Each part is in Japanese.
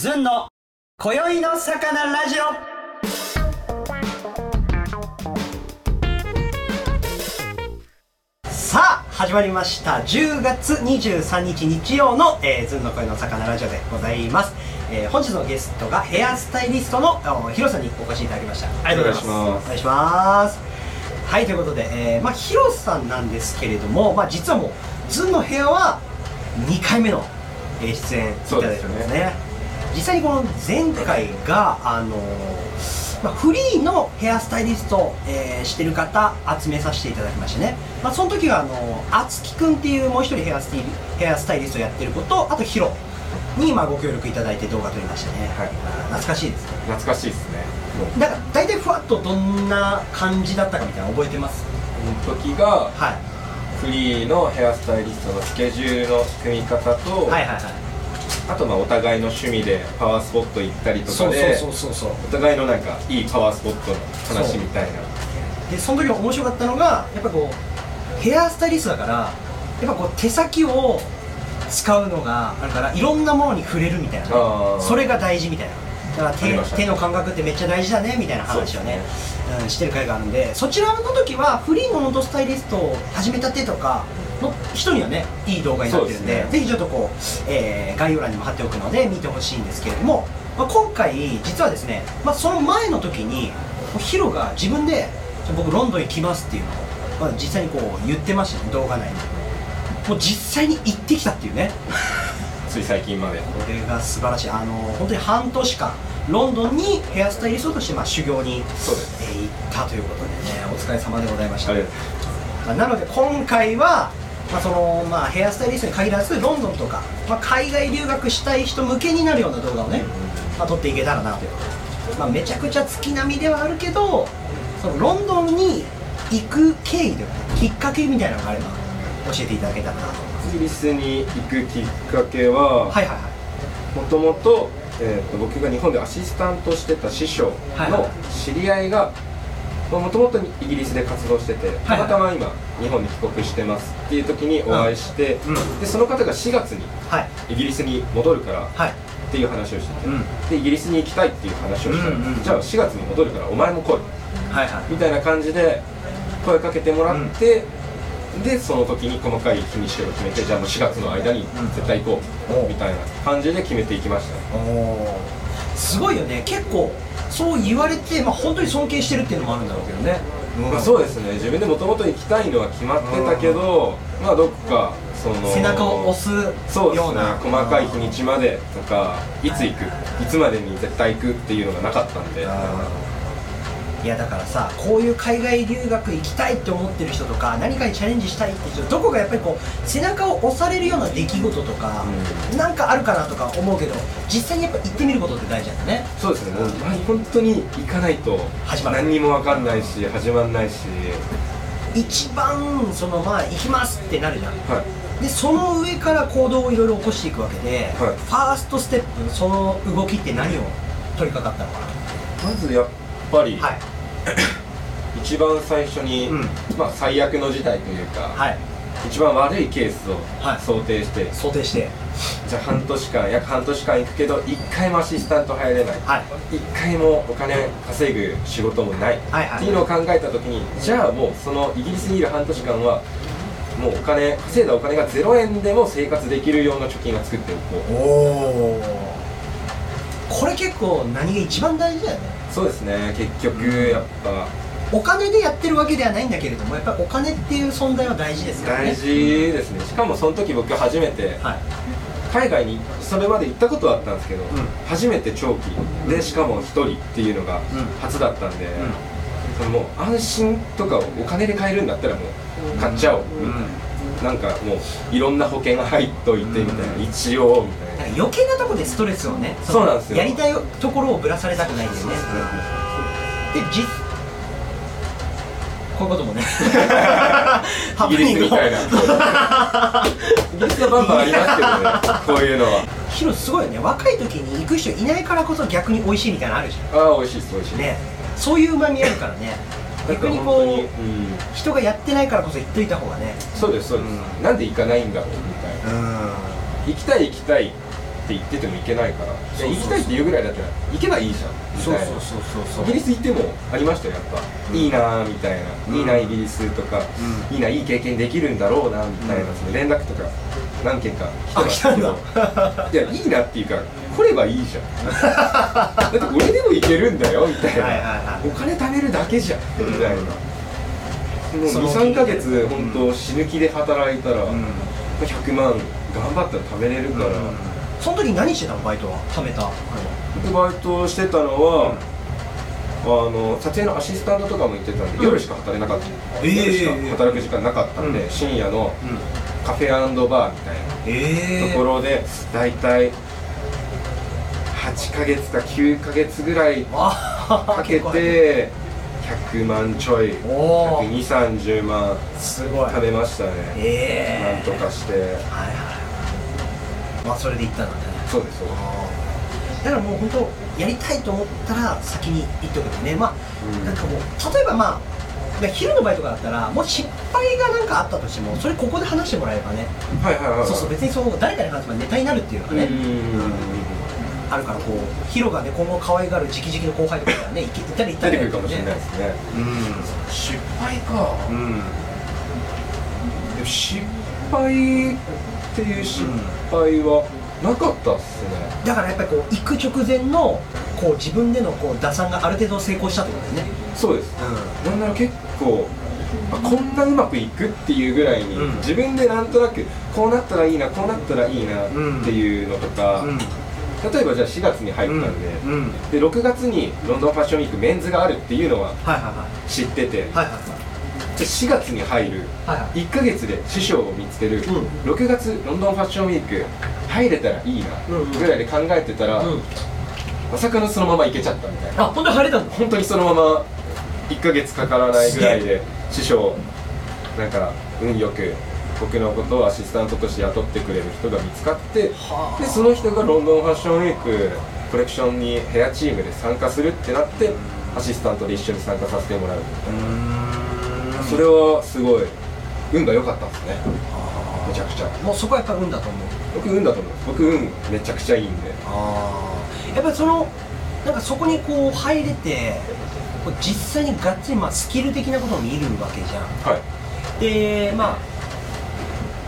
ずんの今宵の魚ラジオ。さあ始まりました。10月23日日曜の、えー、ずんの声の魚ラジオでございます、えー本日のゲストがヘアスタイリストのおヒロさんにお越しいただきました。ありがとうございます。お願いします。はいということで、えーまあ、ヒロさんなんですけれども、まあ、実はもうずんの部屋は2回目のえー出演いただいてますね実際にこの前回があのーまあ、フリーのヘアスタイリストを、えーしてる方集めさせていただきましてね、まあ、その時はあのあつきくんっていうもう一人ヘアスタイリヘアスタイリストをやってる子とあとヒロにまあご協力いただいて動画撮りましたね、はい。懐かしいですね懐かしいですね。もうだから大体ふわっとどんな感じだったかみたいなの覚えてます？この時がはい。フリーのヘアスタイリストのスケジュールの組み方と、はいはいはいあとまあお互いの趣味でパワースポット行ったりとかでそうそうそうそうお互いのなんかいいパワースポットの話みたいな。でその時面白かったのがやっぱこうヘアスタイリストだからやっぱこう手先を使うのがあるからいろんなものに触れるみたいなね。それが大事みたいな。だから手手の感覚ってめっちゃ大事だねみたいな話をねそううん、してる回があるんでそちらの時はフリーのノートスタイリストを始めたてとかの人にはねいい動画になってるんでそうですね。ぜひちょっとこう、えー概要欄にも貼っておくので見てほしいんですけれども、まあ、今回実はですね、まあ、その前の時にヒロが自分で「僕ロンドン行きます」っていうのを、まあ、実際にこう言ってましたね動画内にもう実際に行ってきたっていうね。つい最近まで。これが素晴らしい。あの本当に半年間ロンドンにヘアスタイリストとしてまあ修行に、そうです。えー行ったということでねお疲れ様でございました。あまあなので今回は、まあそのまあ、ヘアスタイリストに限らずロンドンとか、まあ、海外留学したい人向けになるような動画をね、まあ、撮っていけたらなという。ことで、まあ、めちゃくちゃ月並みではあるけどそのロンドンに行く経緯というかきっかけみたいなのがあれば教えていただけたらなと思います。イギリスに行くきっかけははいはいはい。もともとえーと僕が日本でアシスタントしてた師匠の知り合いがもともとイギリスで活動しててたまたま今日本に帰国してますっていう時にお会いして、うん。でその方が4月にはい。イギリスに戻るからはい。っていう話をしてて、うん。でイギリスに行きたいっていう話をしたら、じゃあ4月に戻るからお前も来い。みたいな感じで声かけてもらって、でその時に細かい日にしを決めてじゃあもう4月の間に絶対行こおう。うみたいな感じで決めていきました。すごいよね。結構そう言われて、まあ、本当に尊敬してるっていうのもあるんだろうけどね、まあ、そうですね。自分でもともと行きたいのは決まってたけど、まあどっかその背中を押すような。細かい日にちまでとかいつ行くいつまでに絶対行くっていうのがなかったんでいやだからさこういう海外留学行きたいって思ってる人とか何かにチャレンジしたいって人どこかやっぱりこう背中を押されるような出来事とか、なんかあるかなとか思うけど実際にやっぱ行ってみることって大事なんだね。そうですね。もうまあ本当に行かないと始まらない何にも分かんないし始まんないし。一番そのまあ行きますってなるじゃん。はい。でその上から行動をいろいろ起こしていくわけで、はい。ファーストステップその動きって何を取り掛かったのかまずやっぱり、なはい 一番最初に、うん。まあ、最悪の事態というか、はい。一番悪いケースをはい。想定して、想定して。じゃあ半年間約半年間行くけど一回もアシスタント入れない。はい。一回もお金稼ぐ仕事もない、はいはい。っていうのを考えた時にじゃあもうそのイギリスにいる半年間はもうお金稼いだお金が0円でも生活できるような貯金を作っておこう。おおこれ結構何が一番大事だよね。そうですね結局やっぱ。お金でやってるわけではないんだけれどもやっぱお金っていう存在は大事ですからね。大事ですね。しかもその時僕初めてはい。海外にそれまで行ったことはあったんですけど、ん。初めて長期でしかも一人っていうのがん。初だったんで、そのもう安心とかをお金で買えるんだったらもう買っちゃおうみたいな、なんかもういろんな保険が入っといてみたいな、うん。一応みたいな。なんか余計なとこでストレスをねそうなんですよ。やりたいところをぶらされたくないんでね。で実こういうこともね。ハ イギリスみたいな。なイギリスはバンバンありますけどねこういうのは。ヒロすごいよね。若い時に行く人いないからこそ逆に美味しいみたいなのあるじああ美味しいです美味しい。ゃんね。そういううまみあるからね逆にこううん人がやってないからこそ言っといた方がね。そうですそうです、うん。なんで行かないんだろうみたいなうん。行きたい行きたいって言ってても行けないから。行きたいっていうぐらいだったら行けばいいじゃんみたいな。そうそうイギリス行ってもありましたよやっぱ、うん。いいなーみたいな、うん。いいなイギリスとか、うん。いいないい経験できるんだろうなみたいな、うん。その連絡とか何件かあ来てますけど来たんいやいいなっていうか来ればいいじゃん。だって俺でも行けるんだよみたいな、はいはいはい。お金貯めるだけじゃんみたいな、もうその23ヶ月本当死ぬ気で働いたら、うん。100万頑張ったら貯めれるから、その時何してたのバイトは？貯めたバイトしてたのは、あの撮影のアシスタントとかも行ってたんで、うん。夜しか働けなかった、ええ。夜しか働く時間なかったんで、うん。深夜のうんカフェバーみたいええ。なところで大体8ヶ月か9ヶ月ぐらいわかけて100万ちょいおー。12030万すごい。食べましたね、ええなんとかして。はいはいまあそれで行ったんだね。そうですそうです。だからもう本当やりたいと思ったら先に行っておくとね。まあ、うん。なんかもう例えばまあまあ昼のバイトとかだったらもし失敗がなんかあったとしてもそれここで話してもらえればね、はいはいはいはい。そうそう別にそう誰かに話せばネタになるっていうのがね、うんあるからこうヒロがね今後可愛がる直々の後輩とかがね行け行ったり行ったり出てくるかもしれないですね。失敗か。うん、失敗っていう失敗はなかったっすね。だからやっぱりこう行く直前のこう自分でのこう打算がある程度成功したってことだよね。そうです。なんなら結構あこんなうまくいくっていうぐらいに、うん。自分でなんとなくこうなったらいいなこうなったらいいなっていうのとか、うん例えばじゃあ4月に入ったんで,、うんうん。で6月にロンドンファッションウィークメンズがあるっていうのははいはいはい。知ってて、はいはいじゃあ4月に入るはいはい。1ヶ月で師匠を見つける、うん。6月ロンドンファッションウィーク入れたらいいなぐらいで考えてたら、うん。まさかのそのまま行けちゃったみたいな。あ本当に入れたんだ本当にそのまま1ヶ月かからないぐらいで師匠なんか運よく僕のことをアシスタントとして雇ってくれる人が見つかってはあ。でその人がロンドンファッションウィークコレクションにヘアチームで参加するってなってアシスタントで一緒に参加させてもらうそれはすごい運が良かったですね。めちゃくちゃ。もうそこはやっぱ運だと思う。僕運だと思う。僕運めちゃくちゃいいんで。ああやっぱりそのなんかそこにこう入れて実際にがっつりまあスキル的なことを見るわけじゃん。はい。でまあ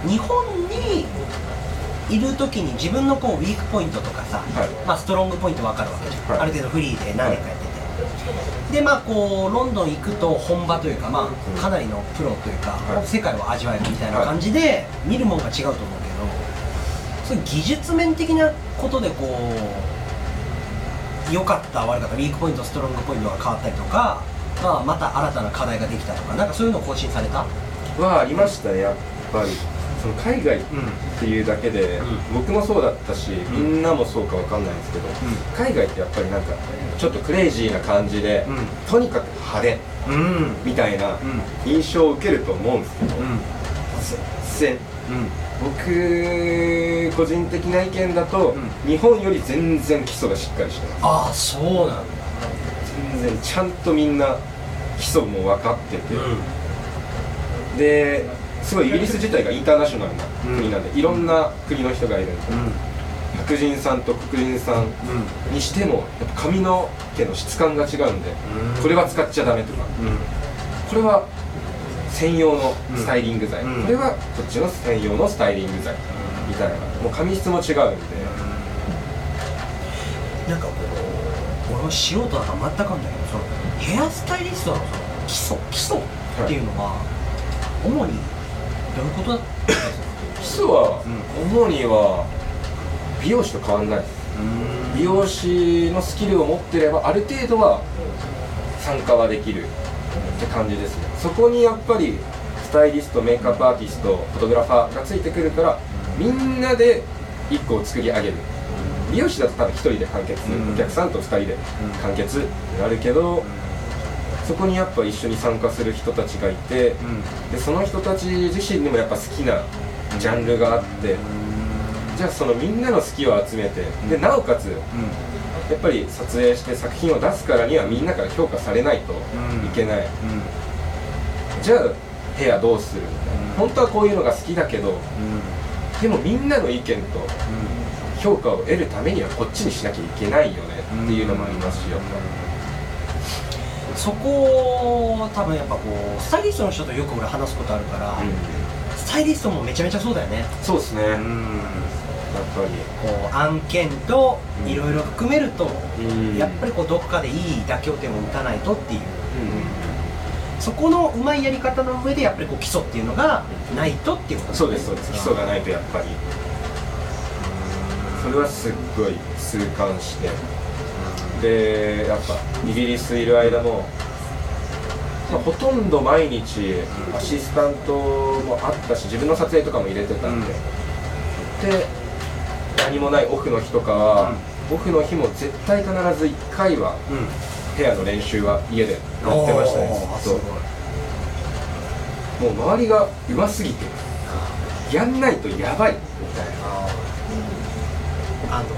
日本にいる時に自分のこうウィークポイントとかさ、はい。まあ、ストロングポイント分かるわけじゃん、はい。ある程度フリーで何年かやってて、でまあこうロンドン行くと本場というかまあかなりのプロというか、はい。世界を味わえるみたいな感じで、見るもんが違うと思うけどそういう技術面的なことでこう良かった悪かったウィークポイントストロングポイントが変わったりとか、まあ、また新たな課題ができたとかなんかそういうの更新された？はありましたねやっぱりその海外っていうだけで、う僕もそうだったし、みんなもそうかわかんないんですけど、海外ってやっぱりなんかちょっとクレイジーな感じで、うん。とにかく派手みたいなうん。印象を受けると思うんですけど、うん。せ僕個人的な意見だと、う日本より全然基礎がしっかりしてます。ああそうなんだ。全然ちゃんとみんな基礎も分かってて、ですごいイギリス自体がインターナショナルな国なんで、いろんな国の人がいるんで、白人さんと黒人さんにしてもやっぱ髪の毛の質感が違うんで、うん。これは使っちゃダメとか。これは専用のスタイリング剤、うん。これはこっちの専用のスタイリング剤みたいな。もう髪質も違うんで、なんかこう俺も素人だから全く分かんないけどそのヘアスタイリストのその基礎基礎っていうのは、主にどういうことだ？基礎は主には美容師と変わんない。です美容師のスキルを持ってればある程度は参加はできるって感じですね。そこにやっぱりスタイリストメイクアップアーティストフォトグラファーがついてくるからみんなで1個を作り上げる。美容師だと多分1人で完結、うん。お客さんと2人で完結になるけど、そこにやっぱ一緒に参加する人たちがいてでその人たち自身にもやっぱ好きなジャンルがあってじゃあそのみんなの好きを集めてでなおかつやっぱり撮影して作品を出すからにはみんなから評価されないといけない、じゃあヘアどうする？みたいな、本当はこういうのが好きだけどでもみんなの意見と評価を得るためにはこっちにしなきゃいけないよねっていうのもありますしやっそこ多分やっぱこうスタイリストの人とよく俺話すことあるから、ぱ、スタイリストもめちゃめちゃそうだよね。そうですね、やっぱこう案件といろいろ含めると、り、うん。やっぱりこうどっかでいい妥協点を打たないとっていう、そこのうまいやり方の上でやっぱりこう基礎っていうのがないとっていうことそうですそうです。基礎がないとやっぱり。それはすっごい痛感してでやっぱイギリスいる間も、まあ、ほとんど毎日アシスタントもあったし自分の撮影とかも入れてたんで、で何もないオフの日とかは、オフの日も絶対必ず1回はうん。ペアの練習は家でやってましたね。ずっおーすごいともう周りがうますぎてやんないとやばいみたいな。あの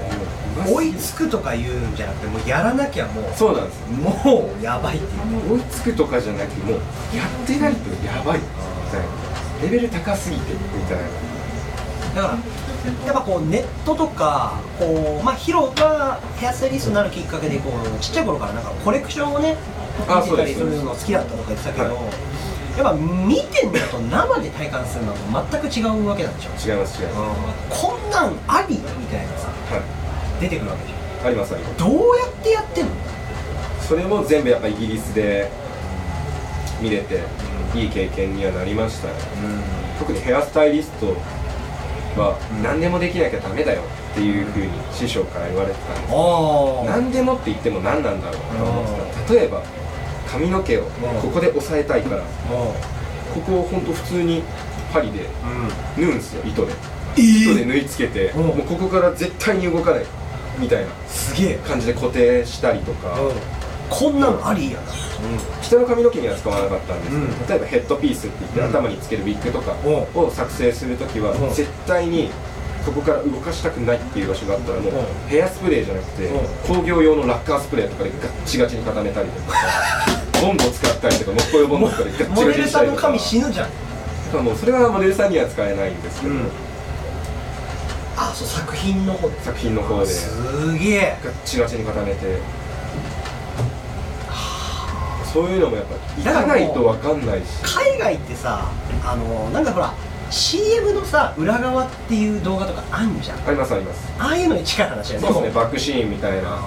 追いつくとか言うんじゃなくてもうやらなきゃもうそうなんです。もうやばいっていう。追いつくとかじゃなくてもうやってないとやばい。レベル高すぎてみたいな。だからやっぱこうネットとかこうまあヒロがヘアスタイリストになるきっかけでこうちっちゃい頃からなんかコレクションをねあ見てたりそうです。するの好きだったとか言ってたけど、はい。やっぱ見てんのと生で体感するのと全く違うわけなんでしょ、違います違います。こんなんありみたいなさ。はい出てくるわけじゃん。ありますあります。どうやってやってんの？それも全部やっぱイギリスで見れていい経験にはなりましたね。特にヘアスタイリストは何でもできなきゃダメだよっていうふうに師匠から言われてたんです。あ何でもって言っても何なんだろうと思ってた。例えば髪の毛をここで押さえたいからもここをほんと普通に針でう、縫うんですよ糸で。え糸で縫い付けてうん。もうここから絶対に動かないみたいな。すげえ、感じで固定したりとか。こんなのありやな、人の髪の毛には使わなかったんですけど、うん。例えばヘッドピースって言ってうん。頭につけるウィッグとかうを作成するときはうん。絶対にここから動かしたくないっていう場所があったらもううん。ヘアスプレーじゃなくてうん。工業用のラッカースプレーとかでガッチガチに固めたりとか。ボンド使ったりとか木工用ボンドとかでガッチモガチデルさんのにしたりとか。髪死ぬじゃん。だからもうそれはモデルさんには使えないんですけど、あそう作品の方。で作品の方で。ガすげえ。ッチガチに固めて。そういうのもやっぱ行かないと分かんないし。海外ってさあのなんかほら CM のさ裏側っていう動画とかあんじゃん。ありますあります。ああいうのに近い話だよね。そうですねバックシーンみたいな。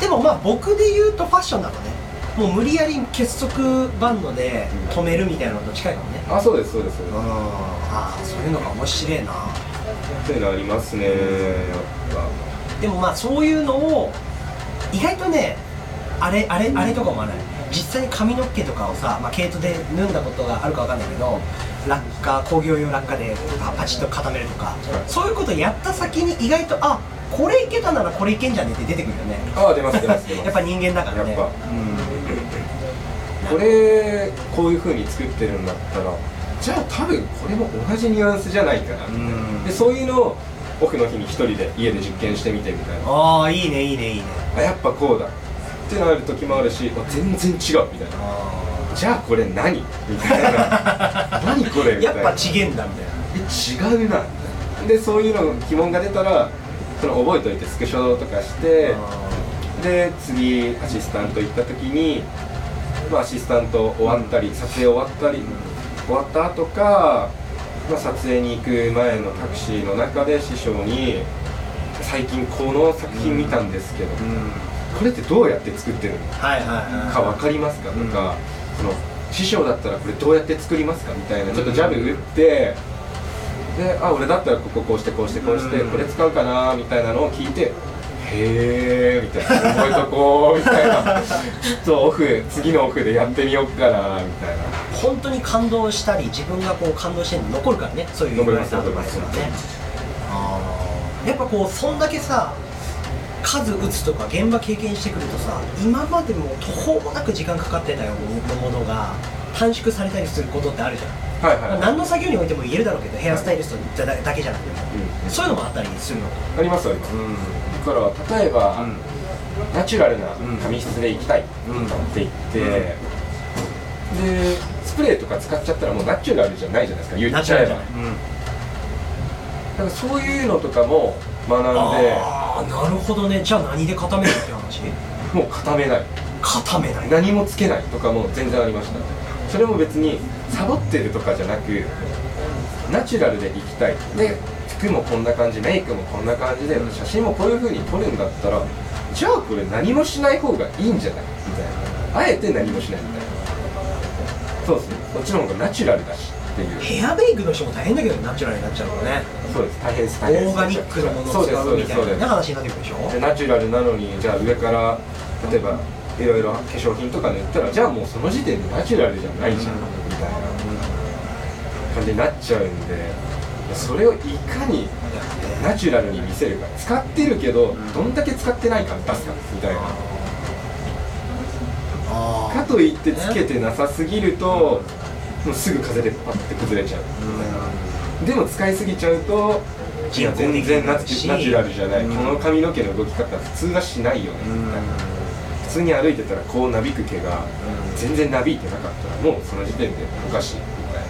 でもまあ僕で言うとファッションだとねもう無理やり結束バンドで止めるみたいなのと近いかもね。あそうですそうですそうです。ああそういうのが面白いなそういうのありますねやっでもまあそういうのを意外とねあれあれあれとかもある実際に髪の毛とかをさ、まあ、毛糸で縫んだことがあるかわかんないけどラッカー工業用ラッカーでパパチッと固めるとか、そういうことやった先に意外とあこれいけたならこれいけんじゃねって出てくるよね。ぱああ出ます出ます やっぱ人間だからね。やっぱ。これこういう風に作ってるんだったらじゃあ多分これも同じニュアンスじゃないかな、うん。でそういうのをオフの日に一人で家で実験してみてみたいな。ああいいねいいねいいね。あやっぱこうだってなる時もあるしあ全然違うみたいな。じゃあこれ何みたいな。何これみたいな。やっぱちげんだみたいな。え違うな。でそういうの疑問が出たらその覚えといてスクショとかしてで次アシスタント行った時に、まあ、アシスタント終わったり、撮影終わったり、終わった後か、まあ、撮影に行く前のタクシーの中で師匠に「最近この作品見たんですけど、これってどうやって作ってるの？か分かりますか?」とか、その師匠だったらこれどうやって作りますかみたいなちょっとジャブ打って。であ俺だったらこここうしてこうしてこうしてうん。これ使うかなみたいなのを聞いてへえみたいな覚えとこうみたいな。ちょっとオフ次のオフでやってみようかなみたいな本当に感動したり自分がこう感動してるの残るからねそういう言われたアドバイスがねやっぱこうそんだけさ数打つとか現場経験してくるとさ今までも途方もなく時間かかってたようなものが短縮されたりすることってあるじゃん、はいはい、何の作業においても言えるだろうけどヘアスタイリストだだけじゃなくて。もうん。そういうのもあったりするの。ありますあります、だから例えば、ナチュラルな髪質でいきたいって言って、でスプレーとか使っちゃったらもうナチュラルじゃないじゃないですか。言っちゃえば。だからそういうのとかも学んで。ああなるほどね。じゃあ何で固めるって話？もう固めない。固めない。何もつけないとかも全然ありました。それも別にサボってるとかじゃなくナチュラルでいきたい。で服もこんな感じメイクもこんな感じで写真もこういう風に撮るんだったらじゃあこれ何もしない方がいいんじゃない？みたいな。あえて何もしないみたいなそうですね。こっちの方がナチュラルだしっていう。ヘアメイクの人も大変だけどナチュラルになっちゃうのね。そうです。大変ですオ大変です。ーガニックのものを使そうですそううみたいな話になってくるでしょ？でナチュラルなのにじゃあ上から例えばいろいろ化粧品とか塗ったらじゃあもうその時点でナチュラルじゃないじゃん、みたいな。感じになっちゃうんでそれをいかにナチュラルに見せるか。使ってるけどどんだけ使ってないか出すかみたいな。あかといってつけてなさすぎるともうすぐ風でパッて崩れちゃう。みたいなでも使いすぎちゃうといや全然ナチュラルじゃない、うん。この髪の毛の動き方普通はしないよね。みたいな普通に歩いてたらこうなびく毛が全然なびいてなかったらもうその時点でおかしいみたい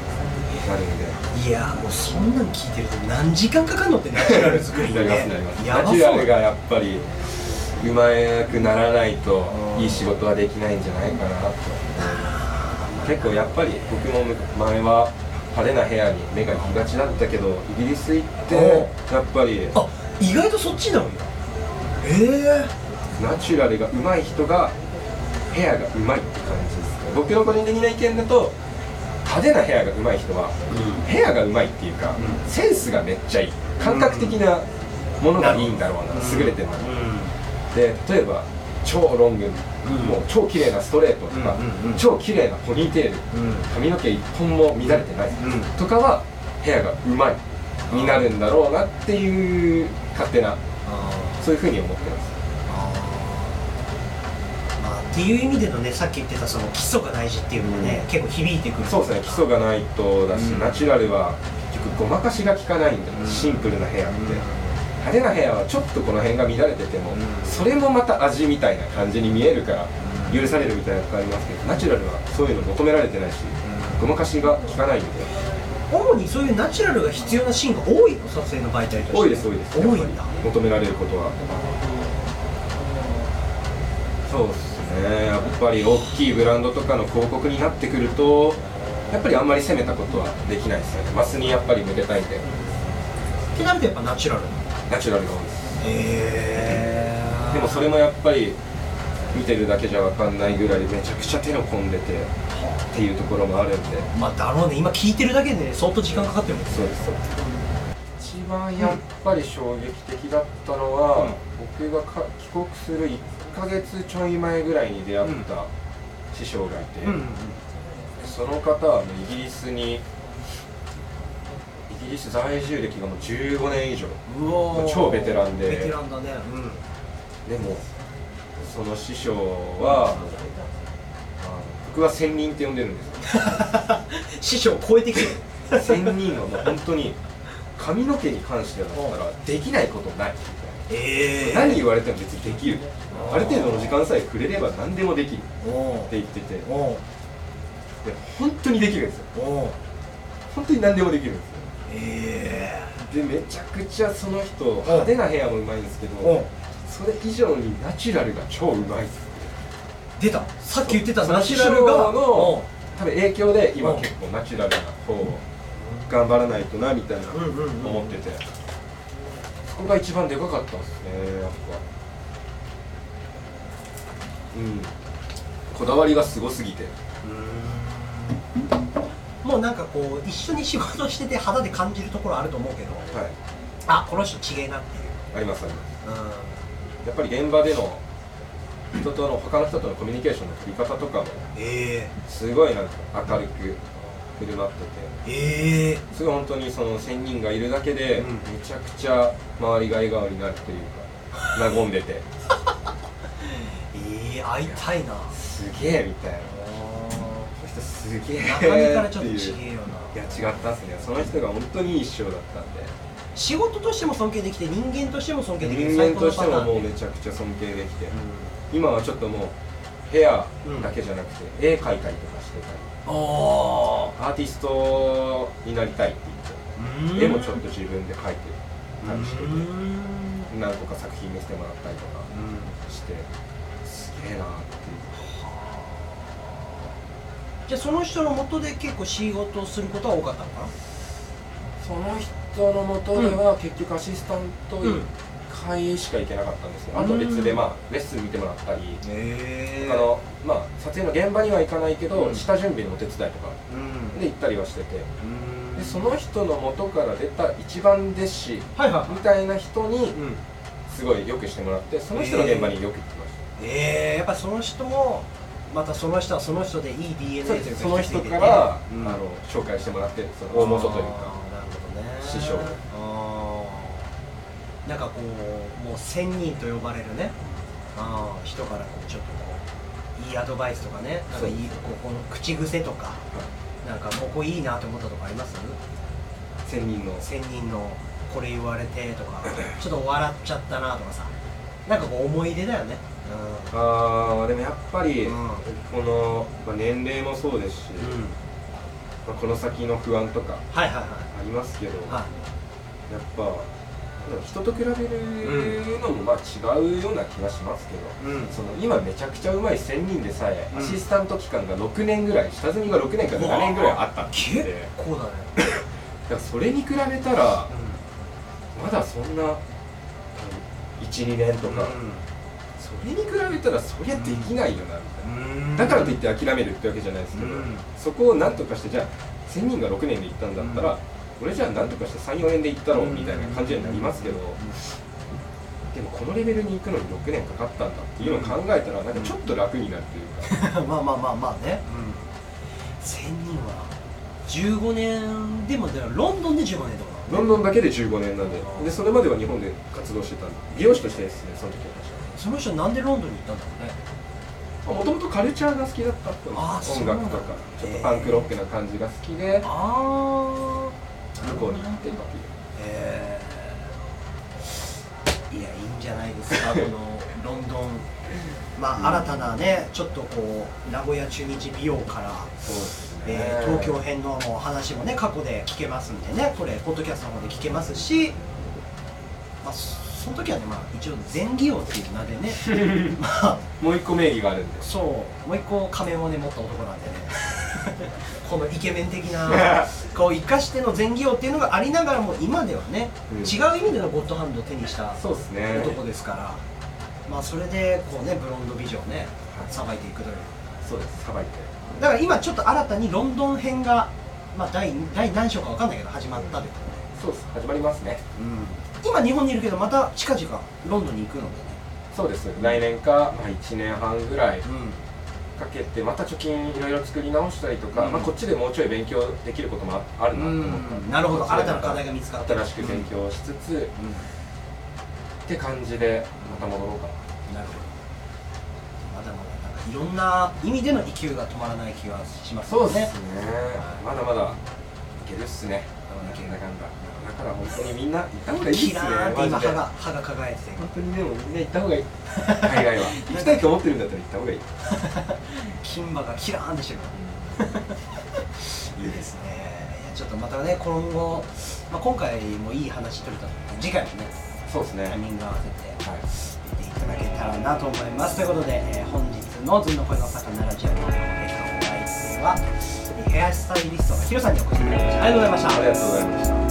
ななるんで。いやもうそんなん聞いてると何時間かかるのってナチュラル作りになりますねなります。やばそう。ナチュラルがやっぱりうまくならないとうんいい仕事はできないんじゃないかなと結構やっぱり僕も前は派手な部屋に目が行きがちだったけどイギリス行っておやっぱりあ意外とそっちなのよえナチュラルが上手い人がヘアが上手いって感じですね。僕の個人的な意見だと派手なヘアが上手い人はヘアが上手いっていうか、うん。センスがめっちゃいい。感覚的なものがいいんだろうな、うん。優れてるな、うで例えば超ロング、うん。もう超綺麗なストレートとか、うんうんうん。超綺麗なポニーテール。髪の毛一本も乱れてない、うん。とかはヘアが上手いになるんだろうなっていう勝手なあそういうふうに思ってます。ー。まあっていう意味でのねさっき言ってたその基礎が大事っていうのがね、結構響いてくる。そうですね基礎がないとだし、うん。ナチュラルは結局ごまかしが効かないんだよ、うん。シンプルなヘアって、うん派手なヘアはちょっとこの辺が乱れてても、うん。それもまた味みたいな感じに見えるからうん。許されるみたいなとこありますけどナチュラルはそういうの求められてないしごまかしが効かないんで。主にそういうナチュラルが必要なシーンが多いの撮影の媒体として。多いです多いです。多いんだ。求められることは。そうですね。やっぱり大きいブランドとかの広告になってくるとやっぱりあんまり攻めたことはできないですよね。マスにやっぱり向けたいんで。ってなるとやっぱナチュラルナチュラルが多い。ですへえでもそれもやっぱり見てるだけじゃ分かんないぐらいめちゃくちゃ手の込んでてっていうところもあるんで。まあだろうね。今聞いてるだけでね相当時間かかってるもんねそうです。そうです。一番やっぱり衝撃的だったのは、僕がか帰国する1ヶ月ちょい前ぐらいに出会った師匠がいて、うんうんその方はイギリスにイギリス在住歴がもう15年以上。超ベテランで。ベテランだね。でもその師匠は僕は仙人って呼んでるんですよ。う ん師匠を超えてきてる。仙人はもう本当に髪の毛に関してだったらできないことない。みたいなええ何言われても別にできる。ある程度の時間さえくれれば何でもできる。ってお言ってて。で本当にできるんですよ。本当に何でもできるんですよえでめちゃくちゃその人派手な部屋もうまいんですけどそれ以上にナチュラルが超うまいです。出た。さっき言ってたナチュラルが。その多分影響で今うん結構ナチュラルな方を頑張らないとなみたいなうんうんうん思ってて。そこが一番でかかったですね。やっぱ。うん。こだわりがすごすぎてもうなんかこう一緒に仕事してて肌で感じるところあると思うけどはい。あこの人違えなっていう。ありますあります。うん。やっぱり現場での人との他の人とのコミュニケーションの取り方とかもえすごいなんか明るく振る舞ってて。ええ。えすごい本当にその1000人がいるだけで、うん。めちゃくちゃ周りが笑顔になるというか和んでて。ええ会いたいな。すげえみたいな人すげえ中身からちょっと違えよな。いや違ったっすね。その人が本当にいい師匠だったんで。仕事としても尊敬できて人間としても尊敬できる人間としてももう最めちゃくちゃ尊敬できて、高の今はちょっともうヘアだけじゃなくて、絵描いたりとかしてたり。アーティストになりたいって言って。あ絵もちょっと自分で描いてたりしてて。何個か作品見せてもらったりとかして。すげえなっていうじゃあその人のもとで結構仕事をすることは多かったのかな？その人のもとでは結局アシスタント1回しか行けなかったんですけど、あと別でまあレッスン見てもらったり、へ他のまあ撮影の現場には行かないけど、うん。下準備のお手伝いとかうん。で行ったりはしてて。うん。でその人の元から出た一番弟子みたいな人にうん。すごいよくしてもらってその人の現場によく行ってましえー、やっぱその人もまたその人はその人でいい DNA とた、いうかその人から、うんあの紹介してもらってその大元というか。なるほどね。師匠。なんかこうもう仙人と呼ばれるね。あー人からこうちょっとこういいアドバイスとかね。なんかいいこうこの口癖とか。なんかここいいなと思ったとかあります？仙人の。仙人のこれ言われてとか。ちょっと笑っちゃったなとかさ。なんかこう思い出だよねあーでもやっぱり、うん。この、まあ、年齢もそうですし、まあ、この先の不安とかありますけど、い。はやっぱ人と比べるのもまあ違うような気がしますけど、いうん。その今めちゃくちゃうまい1000人でさえ、うん。アシスタント期間が6年ぐらい下積みが6年から7年ぐらいあったんで結だ構だね。からそれに比べたらまだそんな12年とか、それに比べたらそりゃできないよなみたいな、うん。だからといって諦めるってわけじゃないですけど、うん。そこをなんとかしてじゃあ1000人が6年で行ったんだったら、俺じゃあなんとかして34年で行ったろうみたいな感じになりますけど、でもこのレベルに行くのに6年かかったんだっていうのを考えたらなんかちょっと楽になるというか、まあまあまあまあね、1000人は15年でもだからロンドンで15年とかなロンドンだけで15年なんででそれまでは日本で活動してたんで美容師としてですねその時はその人なんでロンドンに行ったんだろうね。もともとカルチャーが好きだったって音楽とか。ちょっとパンクロックな感じが好きであ向こうに行ってたっていう。えー、いやいいんじゃないですかこのロンドン。まあ新たなねちょっとこう名古屋中日美容からね、えー東京編のもう話もね過去で聞けますんでねこれポッドキャストの方で聞けますし、まあ、そその時はね、まあ、一応前義王っていう名でね まあもう一個名義があるんで。そうもう一個仮面をね持った男なんでね。このイケメン的な こう生かしての前義王っていうのがありながらも今ではね、うん。違う意味でのゴッドハンドを手にしたそうですね。男ですから、まあそれでこうねブロンド美女をねさばいていくという。そうですさばいて。だから今ちょっと新たにロンドン編が、まあ、第第何章かわかんないけど始まったという。ことそうです始まりますね。で、今日本にいるけどまた近々ロンドンに行くのでね。そうです。来年か、まあ、1年半ぐらいうんかけてまた貯金いろいろ作り直したりとか、うん。まあ、こっちでもうちょい勉強できることもああるなと思ったん。でなるほど。新たな課題が見つかった新しく勉強しつつ、って感じでまた戻ろうかな。なるほど。まだまだなんかいろんな意味での勢いが止まらない気がしますよね。まだまだいけるっすね。いける。なんだかんだだから本当にみんな行った方がいいっすねキラーって今マジで歯が歯が輝いてて。本当にでもみんな行った方がいい。海外は行きたいと思ってるんだったら行った方がいい。金歯がキラーンってしてる。いいですね。いやちょっとまたね今後、まあ、今回もいい話取れたので次回もねそうですね。タイミング合わせてはい。見ていただけたらなと思います。ということで、えー本日の「ずんの声の魚ラジオ」のえーお相手はえーヘアスタイリストのヒロさんにお越しいただきました。ありがとうございました。ありがとうございました